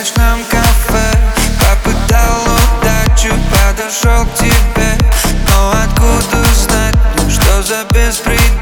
ночном кафе? Попытал удачу, подошел к тебе Но откуда знать, что за беспредел?